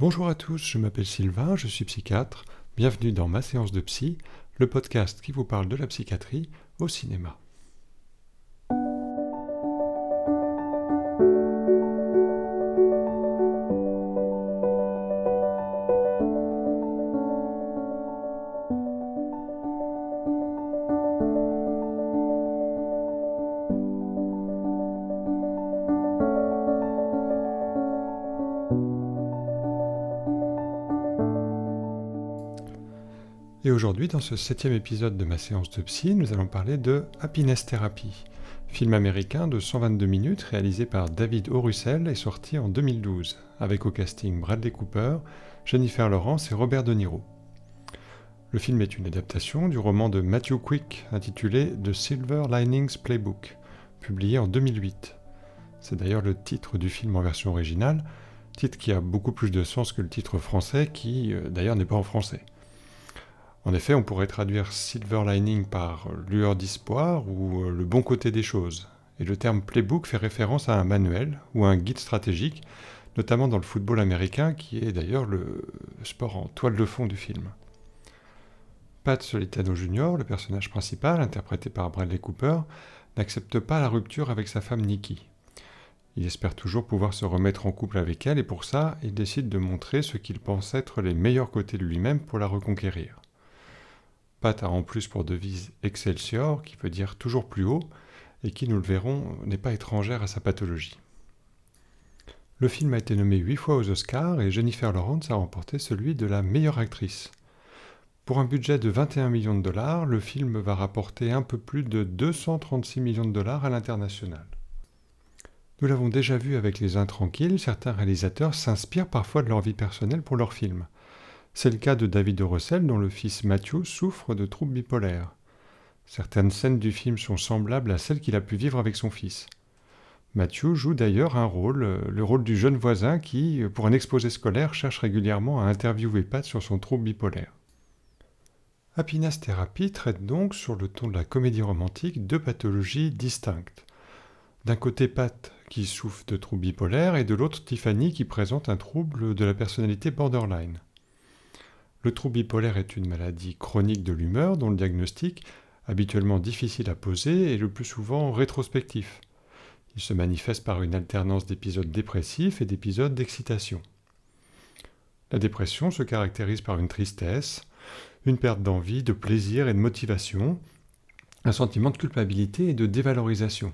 Bonjour à tous, je m'appelle Sylvain, je suis psychiatre. Bienvenue dans ma séance de psy, le podcast qui vous parle de la psychiatrie au cinéma. Aujourd'hui, dans ce septième épisode de ma séance de psy, nous allons parler de Happiness Therapy, film américain de 122 minutes réalisé par David O. Russell et sorti en 2012, avec au casting Bradley Cooper, Jennifer Lawrence et Robert De Niro. Le film est une adaptation du roman de Matthew Quick intitulé The Silver Linings Playbook, publié en 2008. C'est d'ailleurs le titre du film en version originale, titre qui a beaucoup plus de sens que le titre français qui euh, d'ailleurs n'est pas en français. En effet, on pourrait traduire silver lining par lueur d'espoir ou euh, le bon côté des choses. Et le terme playbook fait référence à un manuel ou un guide stratégique, notamment dans le football américain, qui est d'ailleurs le sport en toile de fond du film. Pat Solitano Jr., le personnage principal, interprété par Bradley Cooper, n'accepte pas la rupture avec sa femme Nikki. Il espère toujours pouvoir se remettre en couple avec elle et pour ça, il décide de montrer ce qu'il pense être les meilleurs côtés de lui-même pour la reconquérir. Pat a en plus pour devise Excelsior, qui veut dire toujours plus haut, et qui, nous le verrons, n'est pas étrangère à sa pathologie. Le film a été nommé huit fois aux Oscars et Jennifer Lawrence a remporté celui de la meilleure actrice. Pour un budget de 21 millions de dollars, le film va rapporter un peu plus de 236 millions de dollars à l'international. Nous l'avons déjà vu avec Les Intranquilles, certains réalisateurs s'inspirent parfois de leur vie personnelle pour leurs films. C'est le cas de David Russell dont le fils Matthew souffre de troubles bipolaires. Certaines scènes du film sont semblables à celles qu'il a pu vivre avec son fils. Matthew joue d'ailleurs un rôle, le rôle du jeune voisin qui, pour un exposé scolaire, cherche régulièrement à interviewer Pat sur son trouble bipolaire. Happiness Therapy traite donc, sur le ton de la comédie romantique, deux pathologies distinctes. D'un côté Pat qui souffre de troubles bipolaires et de l'autre Tiffany qui présente un trouble de la personnalité borderline. Le trouble bipolaire est une maladie chronique de l'humeur dont le diagnostic, habituellement difficile à poser, est le plus souvent rétrospectif. Il se manifeste par une alternance d'épisodes dépressifs et d'épisodes d'excitation. La dépression se caractérise par une tristesse, une perte d'envie, de plaisir et de motivation, un sentiment de culpabilité et de dévalorisation.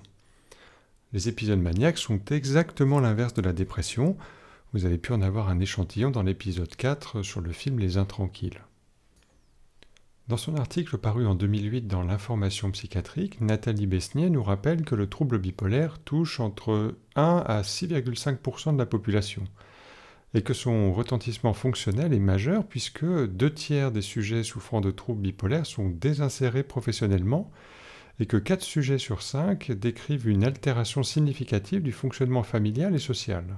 Les épisodes maniaques sont exactement l'inverse de la dépression, vous avez pu en avoir un échantillon dans l'épisode 4 sur le film Les Intranquilles. Dans son article paru en 2008 dans l'information psychiatrique, Nathalie Besnier nous rappelle que le trouble bipolaire touche entre 1 à 6,5% de la population et que son retentissement fonctionnel est majeur puisque deux tiers des sujets souffrant de troubles bipolaires sont désinsérés professionnellement et que 4 sujets sur 5 décrivent une altération significative du fonctionnement familial et social.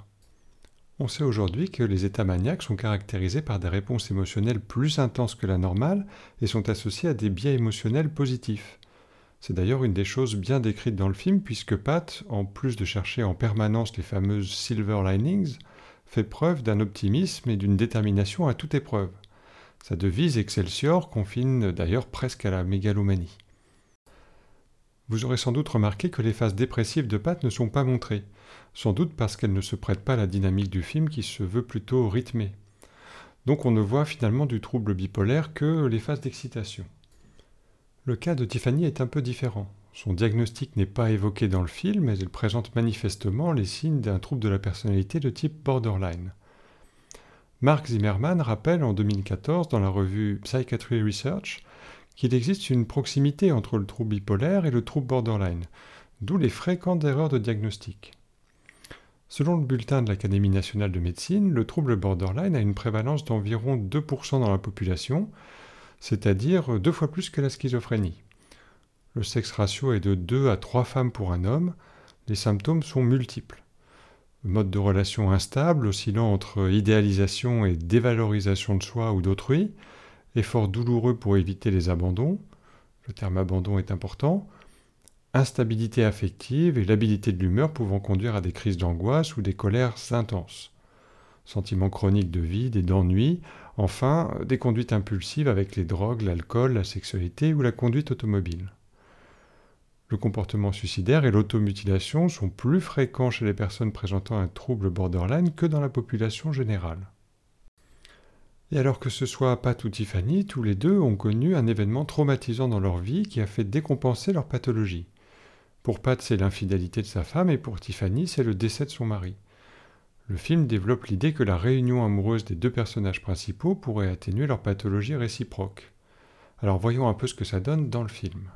On sait aujourd'hui que les états maniaques sont caractérisés par des réponses émotionnelles plus intenses que la normale et sont associés à des biais émotionnels positifs. C'est d'ailleurs une des choses bien décrites dans le film puisque Pat, en plus de chercher en permanence les fameuses silver linings, fait preuve d'un optimisme et d'une détermination à toute épreuve. Sa devise Excelsior confine d'ailleurs presque à la mégalomanie. Vous aurez sans doute remarqué que les phases dépressives de Pat ne sont pas montrées, sans doute parce qu'elles ne se prêtent pas à la dynamique du film qui se veut plutôt rythmée. Donc on ne voit finalement du trouble bipolaire que les phases d'excitation. Le cas de Tiffany est un peu différent. Son diagnostic n'est pas évoqué dans le film, mais elle présente manifestement les signes d'un trouble de la personnalité de type borderline. Mark Zimmerman rappelle en 2014 dans la revue Psychiatry Research qu'il existe une proximité entre le trouble bipolaire et le trouble borderline, d'où les fréquentes erreurs de diagnostic. Selon le bulletin de l'Académie nationale de médecine, le trouble borderline a une prévalence d'environ 2% dans la population, c'est-à-dire deux fois plus que la schizophrénie. Le sexe ratio est de 2 à 3 femmes pour un homme, les symptômes sont multiples. Mode de relation instable, oscillant entre idéalisation et dévalorisation de soi ou d'autrui, effort douloureux pour éviter les abandons, le terme abandon est important, instabilité affective et l'habilité de l'humeur pouvant conduire à des crises d'angoisse ou des colères intenses. sentiments chroniques de vide et d'ennui, enfin des conduites impulsives avec les drogues, l'alcool, la sexualité ou la conduite automobile. Le comportement suicidaire et l'automutilation sont plus fréquents chez les personnes présentant un trouble borderline que dans la population générale. Et alors que ce soit Pat ou Tiffany, tous les deux ont connu un événement traumatisant dans leur vie qui a fait décompenser leur pathologie. Pour Pat, c'est l'infidélité de sa femme et pour Tiffany, c'est le décès de son mari. Le film développe l'idée que la réunion amoureuse des deux personnages principaux pourrait atténuer leur pathologie réciproque. Alors voyons un peu ce que ça donne dans le film.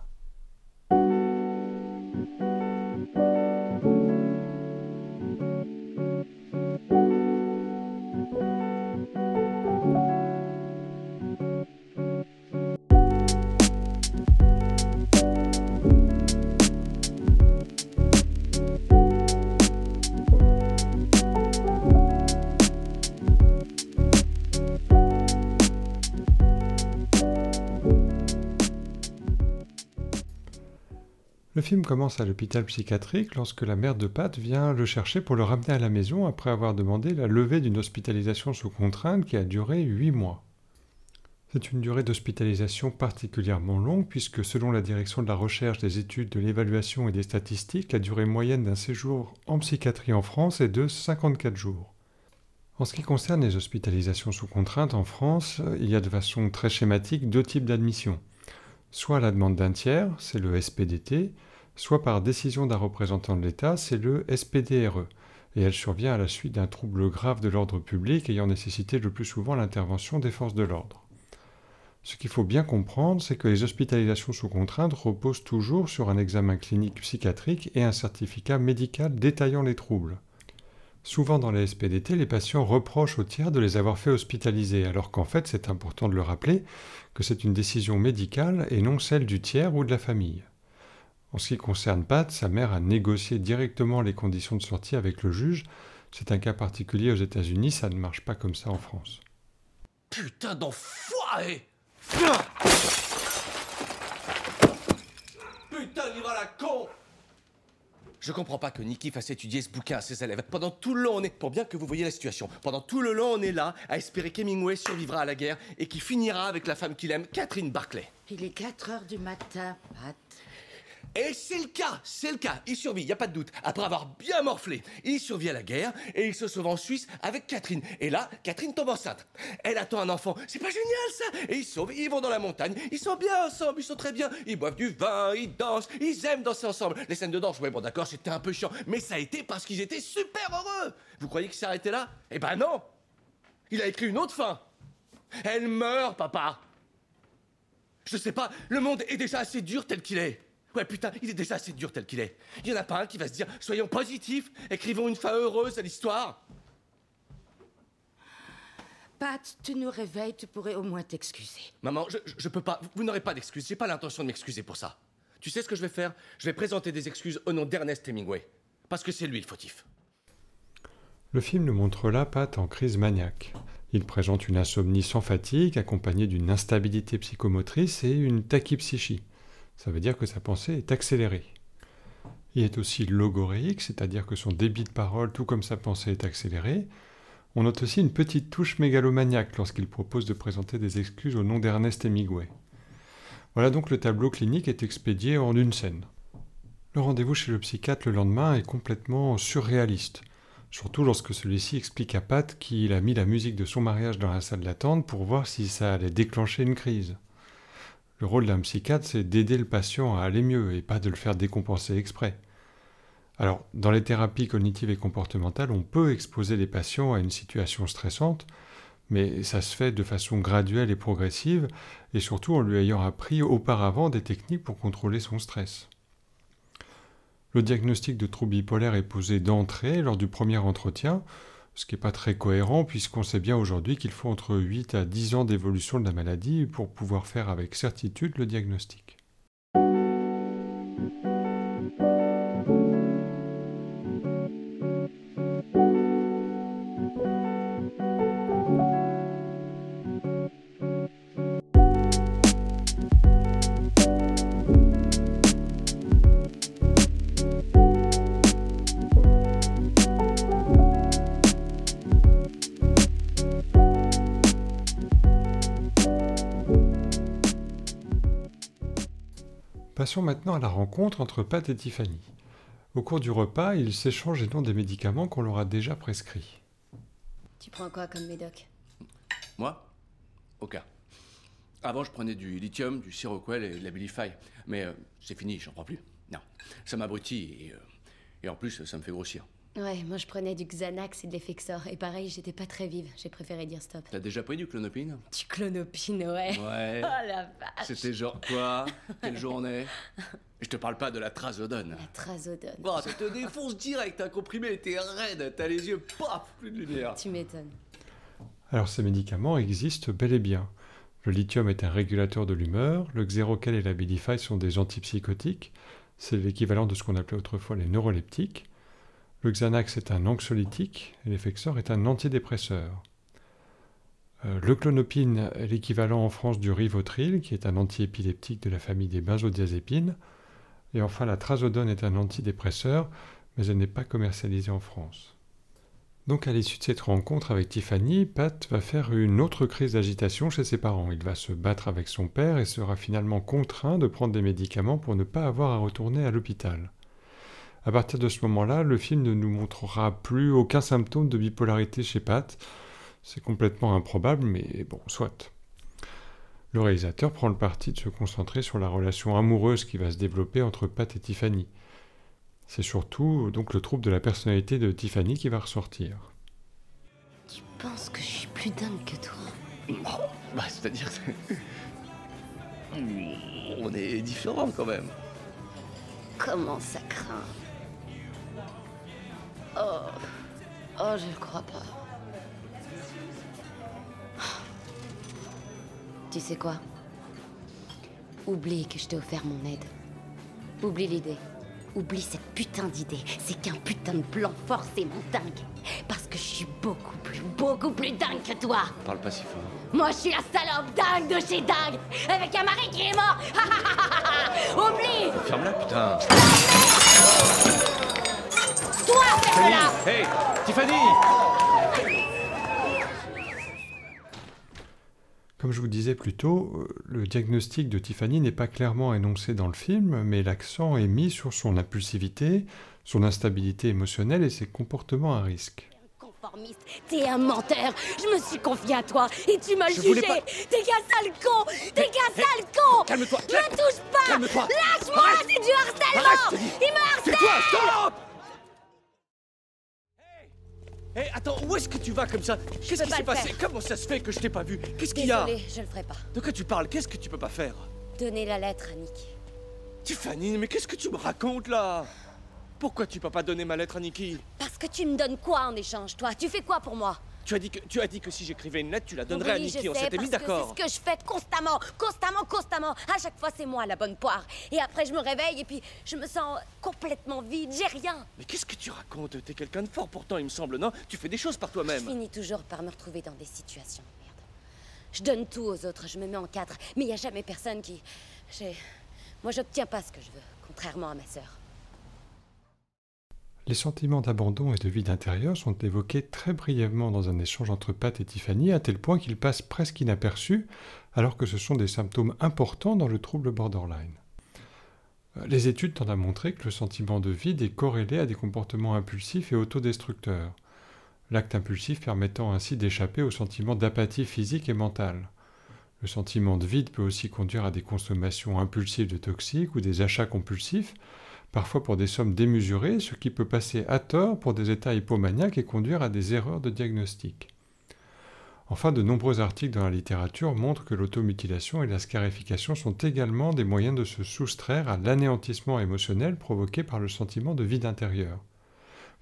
Film commence à l'hôpital psychiatrique lorsque la mère de Pat vient le chercher pour le ramener à la maison après avoir demandé la levée d'une hospitalisation sous contrainte qui a duré huit mois. C'est une durée d'hospitalisation particulièrement longue puisque selon la direction de la recherche, des études, de l'évaluation et des statistiques, la durée moyenne d'un séjour en psychiatrie en France est de 54 jours. En ce qui concerne les hospitalisations sous contrainte en France, il y a de façon très schématique deux types d'admission. Soit la demande d'un tiers, c'est le SPDT, soit par décision d'un représentant de l'État, c'est le SPDRE, et elle survient à la suite d'un trouble grave de l'ordre public ayant nécessité le plus souvent l'intervention des forces de l'ordre. Ce qu'il faut bien comprendre, c'est que les hospitalisations sous contrainte reposent toujours sur un examen clinique psychiatrique et un certificat médical détaillant les troubles. Souvent dans les SPDT, les patients reprochent aux tiers de les avoir fait hospitaliser, alors qu'en fait c'est important de le rappeler que c'est une décision médicale et non celle du tiers ou de la famille. En ce qui concerne Pat, sa mère a négocié directement les conditions de sortie avec le juge. C'est un cas particulier aux États-Unis, ça ne marche pas comme ça en France. Putain d'enfoiré Putain, il va la con je comprends pas que Nikki fasse étudier ce bouquin à ses élèves. Pendant tout le long, on est. Pour bien que vous voyez la situation, pendant tout le long, on est là à espérer qu'Hemingway survivra à la guerre et qu'il finira avec la femme qu'il aime, Catherine Barclay. Il est 4 heures du matin, Pat. Et c'est le cas, c'est le cas. Il survit, il y a pas de doute. Après avoir bien morflé, il survit à la guerre et il se sauve en Suisse avec Catherine. Et là, Catherine tombe enceinte. Elle attend un enfant. C'est pas génial ça? Et ils sauvent, ils vont dans la montagne. Ils sont bien ensemble, ils sont très bien. Ils boivent du vin, ils dansent, ils aiment danser ensemble. Les scènes de danse, ouais bon d'accord, c'était un peu chiant, mais ça a été parce qu'ils étaient super heureux. Vous croyez qu'il s'est arrêté là? Eh ben non. Il a écrit une autre fin. Elle meurt, papa. Je sais pas, le monde est déjà assez dur tel qu'il est. Ouais, putain, il est déjà assez dur tel qu'il est. Il y en a pas un qui va se dire soyons positifs, écrivons une fin heureuse à l'histoire. Pat, tu nous réveilles, tu pourrais au moins t'excuser. Maman, je, je peux pas. Vous n'aurez pas d'excuses. J'ai pas l'intention de m'excuser pour ça. Tu sais ce que je vais faire? Je vais présenter des excuses au nom d'Ernest Hemingway. Parce que c'est lui le fautif. Le film nous montre là Pat en crise maniaque. Il présente une insomnie sans fatigue accompagnée d'une instabilité psychomotrice et une tachypsychie. Ça veut dire que sa pensée est accélérée. Il est aussi logoréique, c'est-à-dire que son débit de parole, tout comme sa pensée, est accéléré. On note aussi une petite touche mégalomaniaque lorsqu'il propose de présenter des excuses au nom d'Ernest Hemingway. Voilà donc le tableau clinique est expédié en une scène. Le rendez-vous chez le psychiatre le lendemain est complètement surréaliste, surtout lorsque celui-ci explique à Pat qu'il a mis la musique de son mariage dans la salle d'attente pour voir si ça allait déclencher une crise. Le rôle d'un psychiatre, c'est d'aider le patient à aller mieux et pas de le faire décompenser exprès. Alors, dans les thérapies cognitives et comportementales, on peut exposer les patients à une situation stressante, mais ça se fait de façon graduelle et progressive, et surtout en lui ayant appris auparavant des techniques pour contrôler son stress. Le diagnostic de trouble bipolaire est posé d'entrée lors du premier entretien, ce qui n'est pas très cohérent puisqu'on sait bien aujourd'hui qu'il faut entre 8 à 10 ans d'évolution de la maladie pour pouvoir faire avec certitude le diagnostic. Passons maintenant à la rencontre entre Pat et Tiffany. Au cours du repas, ils s'échangent les noms des médicaments qu'on leur a déjà prescrits. Tu prends quoi comme médoc? Moi? Aucun. Avant, je prenais du lithium, du Seroquel et de la Bilify. Mais euh, c'est fini, j'en prends plus. Non. Ça m'abrutit et, euh, et en plus, ça me fait grossir. Ouais, moi je prenais du Xanax et de l'Effexor. Et pareil, j'étais pas très vive. J'ai préféré dire stop. T'as déjà pris du clonopine? Du clonopine, ouais. Ouais. Oh la vache C'était genre quoi? Quelle journée? Je te parle pas de la trazodone. La trazodone. Bon, ça te défonce direct, un comprimé, t'es raide, t'as les yeux, paf, plus de lumière. Tu m'étonnes. Alors ces médicaments existent bel et bien. Le lithium est un régulateur de l'humeur, le Xeroquel et la Bilify sont des antipsychotiques, c'est l'équivalent de ce qu'on appelait autrefois les neuroleptiques. Le Xanax est un anxiolytique et l'Effexor est un antidépresseur. Euh, le clonopine est l'équivalent en France du Rivotril, qui est un antiépileptique de la famille des benzodiazépines. Et enfin, la trazodone est un antidépresseur, mais elle n'est pas commercialisée en France. Donc à l'issue de cette rencontre avec Tiffany, Pat va faire une autre crise d'agitation chez ses parents. Il va se battre avec son père et sera finalement contraint de prendre des médicaments pour ne pas avoir à retourner à l'hôpital. À partir de ce moment-là, le film ne nous montrera plus aucun symptôme de bipolarité chez Pat. C'est complètement improbable, mais bon, soit. Le réalisateur prend le parti de se concentrer sur la relation amoureuse qui va se développer entre Pat et Tiffany. C'est surtout donc le trouble de la personnalité de Tiffany qui va ressortir. Tu penses que je suis plus dingue que toi? Bah, c'est-à-dire que. On est différents quand même. Comment ça craint? Oh. Oh, je le crois pas. Tu sais quoi? Oublie que je t'ai offert mon aide. Oublie l'idée. Oublie cette putain d'idée. C'est qu'un putain de plan forcément dingue. Parce que je suis beaucoup plus, beaucoup plus dingue que toi. Parle pas si fort. Moi, je suis la salope dingue de chez dingue. Avec un mari qui est mort. Oublie Ferme-la, putain. Toi, ferme-la Hey, Tiffany Comme je vous disais plus tôt, euh, le diagnostic de Tiffany n'est pas clairement énoncé dans le film, mais l'accent est mis sur son impulsivité, son instabilité émotionnelle et ses comportements à risque. Conformiste, t'es un menteur. Je me suis confié à toi et tu m'as jugé. pas- T'es qu'un sale con. T'es qu'un sale con. calme-toi, Me touche pas. calme-toi. Lâche-moi, c'est du harcèlement. Arrête. Il me harcèle. Hey Hey, attends, où est-ce que tu vas comme ça? Qu'est-ce qui s'est passé? faire. Comment ça se fait que je t'ai pas vu? Qu'est-ce qu'il y a? Je le ferai pas. De quoi tu parles? Qu'est-ce que tu peux pas faire? Donnez la lettre à Nick. Tiffany, mais qu'est-ce que tu me racontes là? Pourquoi tu peux pas donner ma lettre à Nikki Parce que tu me donnes quoi en échange, toi? Tu fais quoi pour moi? Tu as, dit que, tu as dit que si j'écrivais une lettre, tu la donnerais à Oui, je Nikki. On s'était mis d'accord. C'est ce que je fais constamment, constamment, constamment. À chaque fois, c'est moi la bonne poire. Et après, je me réveille et puis je me sens complètement vide. J'ai rien. Mais qu'est-ce que tu racontes? T'es quelqu'un de fort pourtant, il me semble, non? Tu fais des choses par Je toi-même. finis toujours par me retrouver dans des situations de merde. Je donne tout aux autres, je me mets en cadre, mais il n'y a jamais personne qui. J'ai. Moi, j'obtiens pas ce que je veux, contrairement à ma sœur. Les sentiments d'abandon et de vide intérieur sont évoqués très brièvement dans un échange entre Pat et Tiffany, à tel point qu'ils passent presque inaperçus, alors que ce sont des symptômes importants dans le trouble borderline. Les études tendent à montrer que le sentiment de vide est corrélé à des comportements impulsifs et autodestructeurs, l'acte impulsif permettant ainsi d'échapper au sentiment d'apathie physique et mentale. Le sentiment de vide peut aussi conduire à des consommations impulsives de toxiques ou des achats compulsifs, parfois pour des sommes démesurées, ce qui peut passer à tort pour des états hypomaniaques et conduire à des erreurs de diagnostic. Enfin, de nombreux articles dans la littérature montrent que l'automutilation et la scarification sont également des moyens de se soustraire à l'anéantissement émotionnel provoqué par le sentiment de vide intérieur.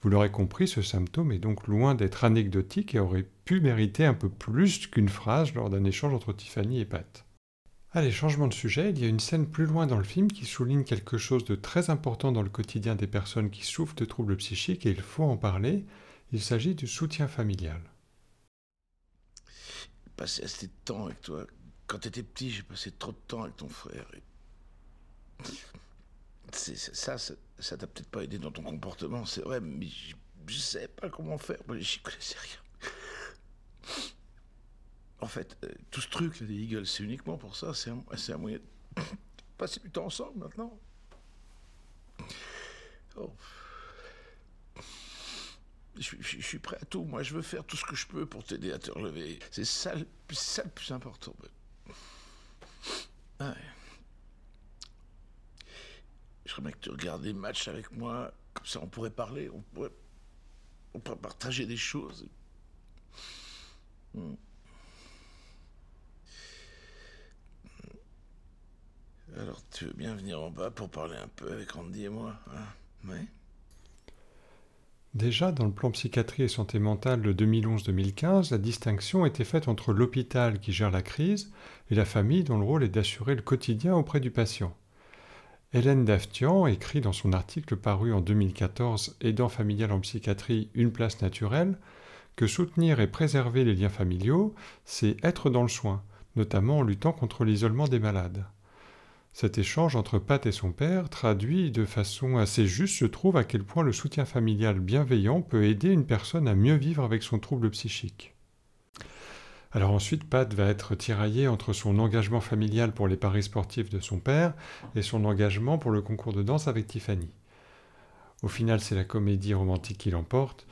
Vous l'aurez compris, ce symptôme est donc loin d'être anecdotique et aurait pu mériter un peu plus qu'une phrase lors d'un échange entre Tiffany et Pat. Allez, changement de sujet, il y a une scène plus loin dans le film qui souligne quelque chose de très important dans le quotidien des personnes qui souffrent de troubles psychiques et il faut en parler. Il s'agit du soutien familial. Passer assez de temps avec toi. Quand t'étais petit, j'ai passé trop de temps avec ton frère. ça, ça t'a peut-être pas aidé dans ton comportement, c'est vrai, mais je, je sais pas comment faire. moi, J'y connaissais rien. En fait, euh, tout ce truc des Eagles, c'est uniquement pour ça. C'est un, moyen passer du temps ensemble maintenant. Oh. Je, suis prêt à tout. Moi, je veux faire tout ce que je peux pour t'aider à te relever. C'est ça, le plus important. Ouais. J'aimerais que tu regardes des matchs avec moi. Comme ça, on pourrait parler. On pourrait, on pourrait partager des choses. Hmm. Alors, tu veux bien venir en bas pour parler un peu avec Andy et moi hein? Oui Déjà, dans le plan psychiatrie et santé mentale de 2011-2015, la distinction était faite entre l'hôpital qui gère la crise et la famille dont le rôle est d'assurer le quotidien auprès du patient. Hélène Daftian écrit dans son article paru en 2014 Aidant familial en psychiatrie, une place naturelle, que soutenir et préserver les liens familiaux, c'est être dans le soin, notamment en luttant contre l'isolement des malades. Cet échange entre Pat et son père traduit de façon assez juste, je trouve, à quel point le soutien familial bienveillant peut aider une personne à mieux vivre avec son trouble psychique. Alors ensuite, Pat va être tiraillé entre son engagement familial pour les paris sportifs de son père et son engagement pour le concours de danse avec Tiffany. Au final, c'est la comédie romantique qui l'emporte,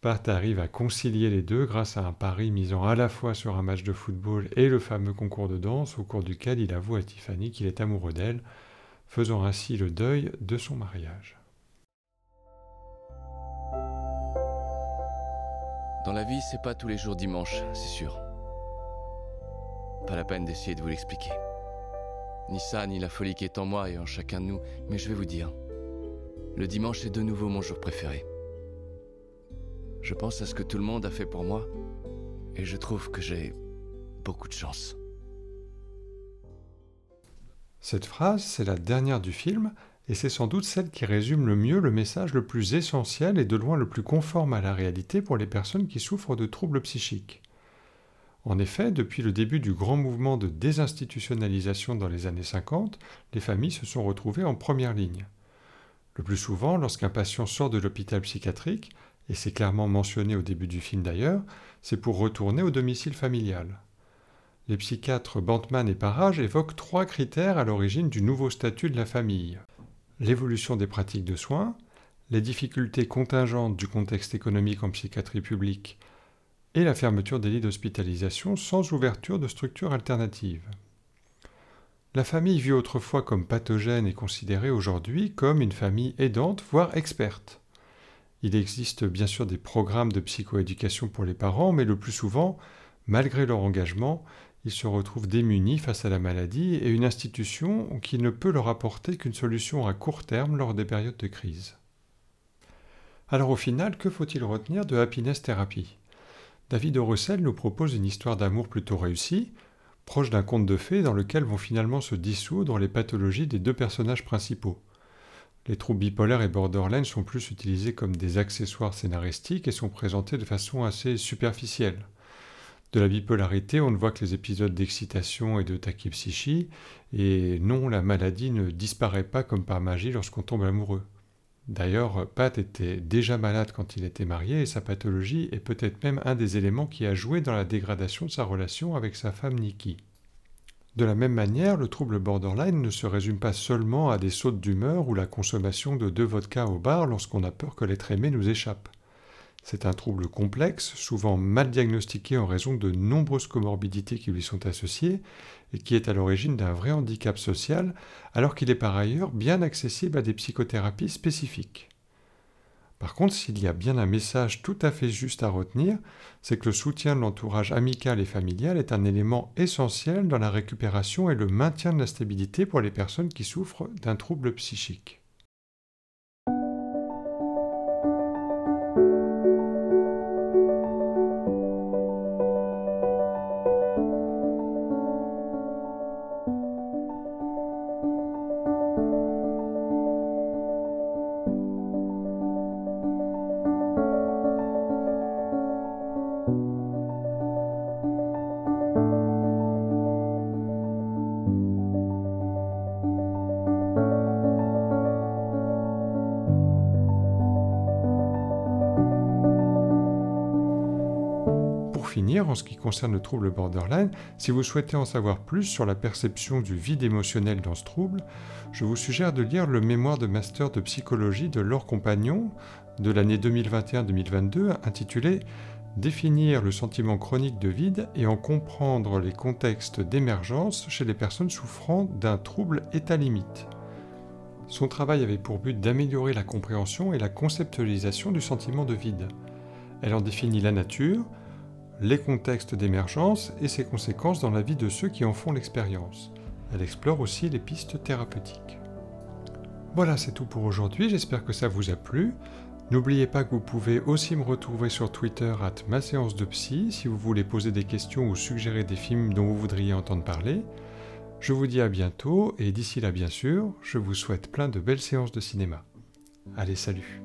Pat arrive à concilier les deux grâce à un pari misant à la fois sur un match de football et le fameux concours de danse au cours duquel il avoue à Tiffany qu'il est amoureux d'elle, faisant ainsi le deuil de son mariage. Dans la vie, c'est pas tous les jours dimanche, c'est sûr. Pas la peine d'essayer de vous l'expliquer. Ni ça, ni la folie qui est en moi et en chacun de nous, mais je vais vous dire. Le dimanche est de nouveau mon jour préféré. Je pense à ce que tout le monde a fait pour moi et je trouve que j'ai beaucoup de chance. Cette phrase, c'est la dernière du film et c'est sans doute celle qui résume le mieux le message le plus essentiel et de loin le plus conforme à la réalité pour les personnes qui souffrent de troubles psychiques. En effet, depuis le début du grand mouvement de désinstitutionnalisation dans les années 50, les familles se sont retrouvées en première ligne. Le plus souvent, lorsqu'un patient sort de l'hôpital psychiatrique, et c'est clairement mentionné au début du film d'ailleurs, c'est pour retourner au domicile familial. Les psychiatres Bantman et Parage évoquent trois critères à l'origine du nouveau statut de la famille. L'évolution des pratiques de soins, les difficultés contingentes du contexte économique en psychiatrie publique et la fermeture des lits d'hospitalisation sans ouverture de structures alternatives. La famille vue autrefois comme pathogène est considérée aujourd'hui comme une famille aidante, voire experte. Il existe bien sûr des programmes de psychoéducation pour les parents, mais le plus souvent, malgré leur engagement, ils se retrouvent démunis face à la maladie et une institution qui ne peut leur apporter qu'une solution à court terme lors des périodes de crise. Alors au final, que faut-il retenir de Happiness Therapy? David Russell nous propose une histoire d'amour plutôt réussie, proche d'un conte de fées dans lequel vont finalement se dissoudre les pathologies des deux personnages principaux. Les troubles bipolaires et borderline sont plus utilisés comme des accessoires scénaristiques et sont présentés de façon assez superficielle. De la bipolarité, on ne voit que les épisodes d'excitation et de tachypsychie, et non, la maladie ne disparaît pas comme par magie lorsqu'on tombe amoureux. D'ailleurs, Pat était déjà malade quand il était marié et sa pathologie est peut-être même un des éléments qui a joué dans la dégradation de sa relation avec sa femme Nikki. De la même manière, le trouble borderline ne se résume pas seulement à des sautes d'humeur ou la consommation de deux vodkas au bar lorsqu'on a peur que l'être aimé nous échappe. C'est un trouble complexe, souvent mal diagnostiqué en raison de nombreuses comorbidités qui lui sont associées et qui est à l'origine d'un vrai handicap social, alors qu'il est par ailleurs bien accessible à des psychothérapies spécifiques. Par contre, s'il y a bien un message tout à fait juste à retenir, c'est que le soutien de l'entourage amical et familial est un élément essentiel dans la récupération et le maintien de la stabilité pour les personnes qui souffrent d'un trouble psychique. En ce qui concerne le trouble borderline. Si vous souhaitez en savoir plus sur la perception du vide émotionnel dans ce trouble, je vous suggère de lire le mémoire de master de psychologie de Laure Compagnon de l'année 2021-2022 intitulé Définir le sentiment chronique de vide et en comprendre les contextes d'émergence chez les personnes souffrant d'un trouble état limite. Son travail avait pour but d'améliorer la compréhension et la conceptualisation du sentiment de vide. Elle en définit la nature, les contextes d'émergence et ses conséquences dans la vie de ceux qui en font l'expérience. Elle explore aussi les pistes thérapeutiques. Voilà, c'est tout pour aujourd'hui, j'espère que ça vous a plu. N'oubliez pas que vous pouvez aussi me retrouver sur Twitter à ma séance de psy si vous voulez poser des questions ou suggérer des films dont vous voudriez entendre parler. Je vous dis à bientôt et d'ici là bien sûr, je vous souhaite plein de belles séances de cinéma. Allez, salut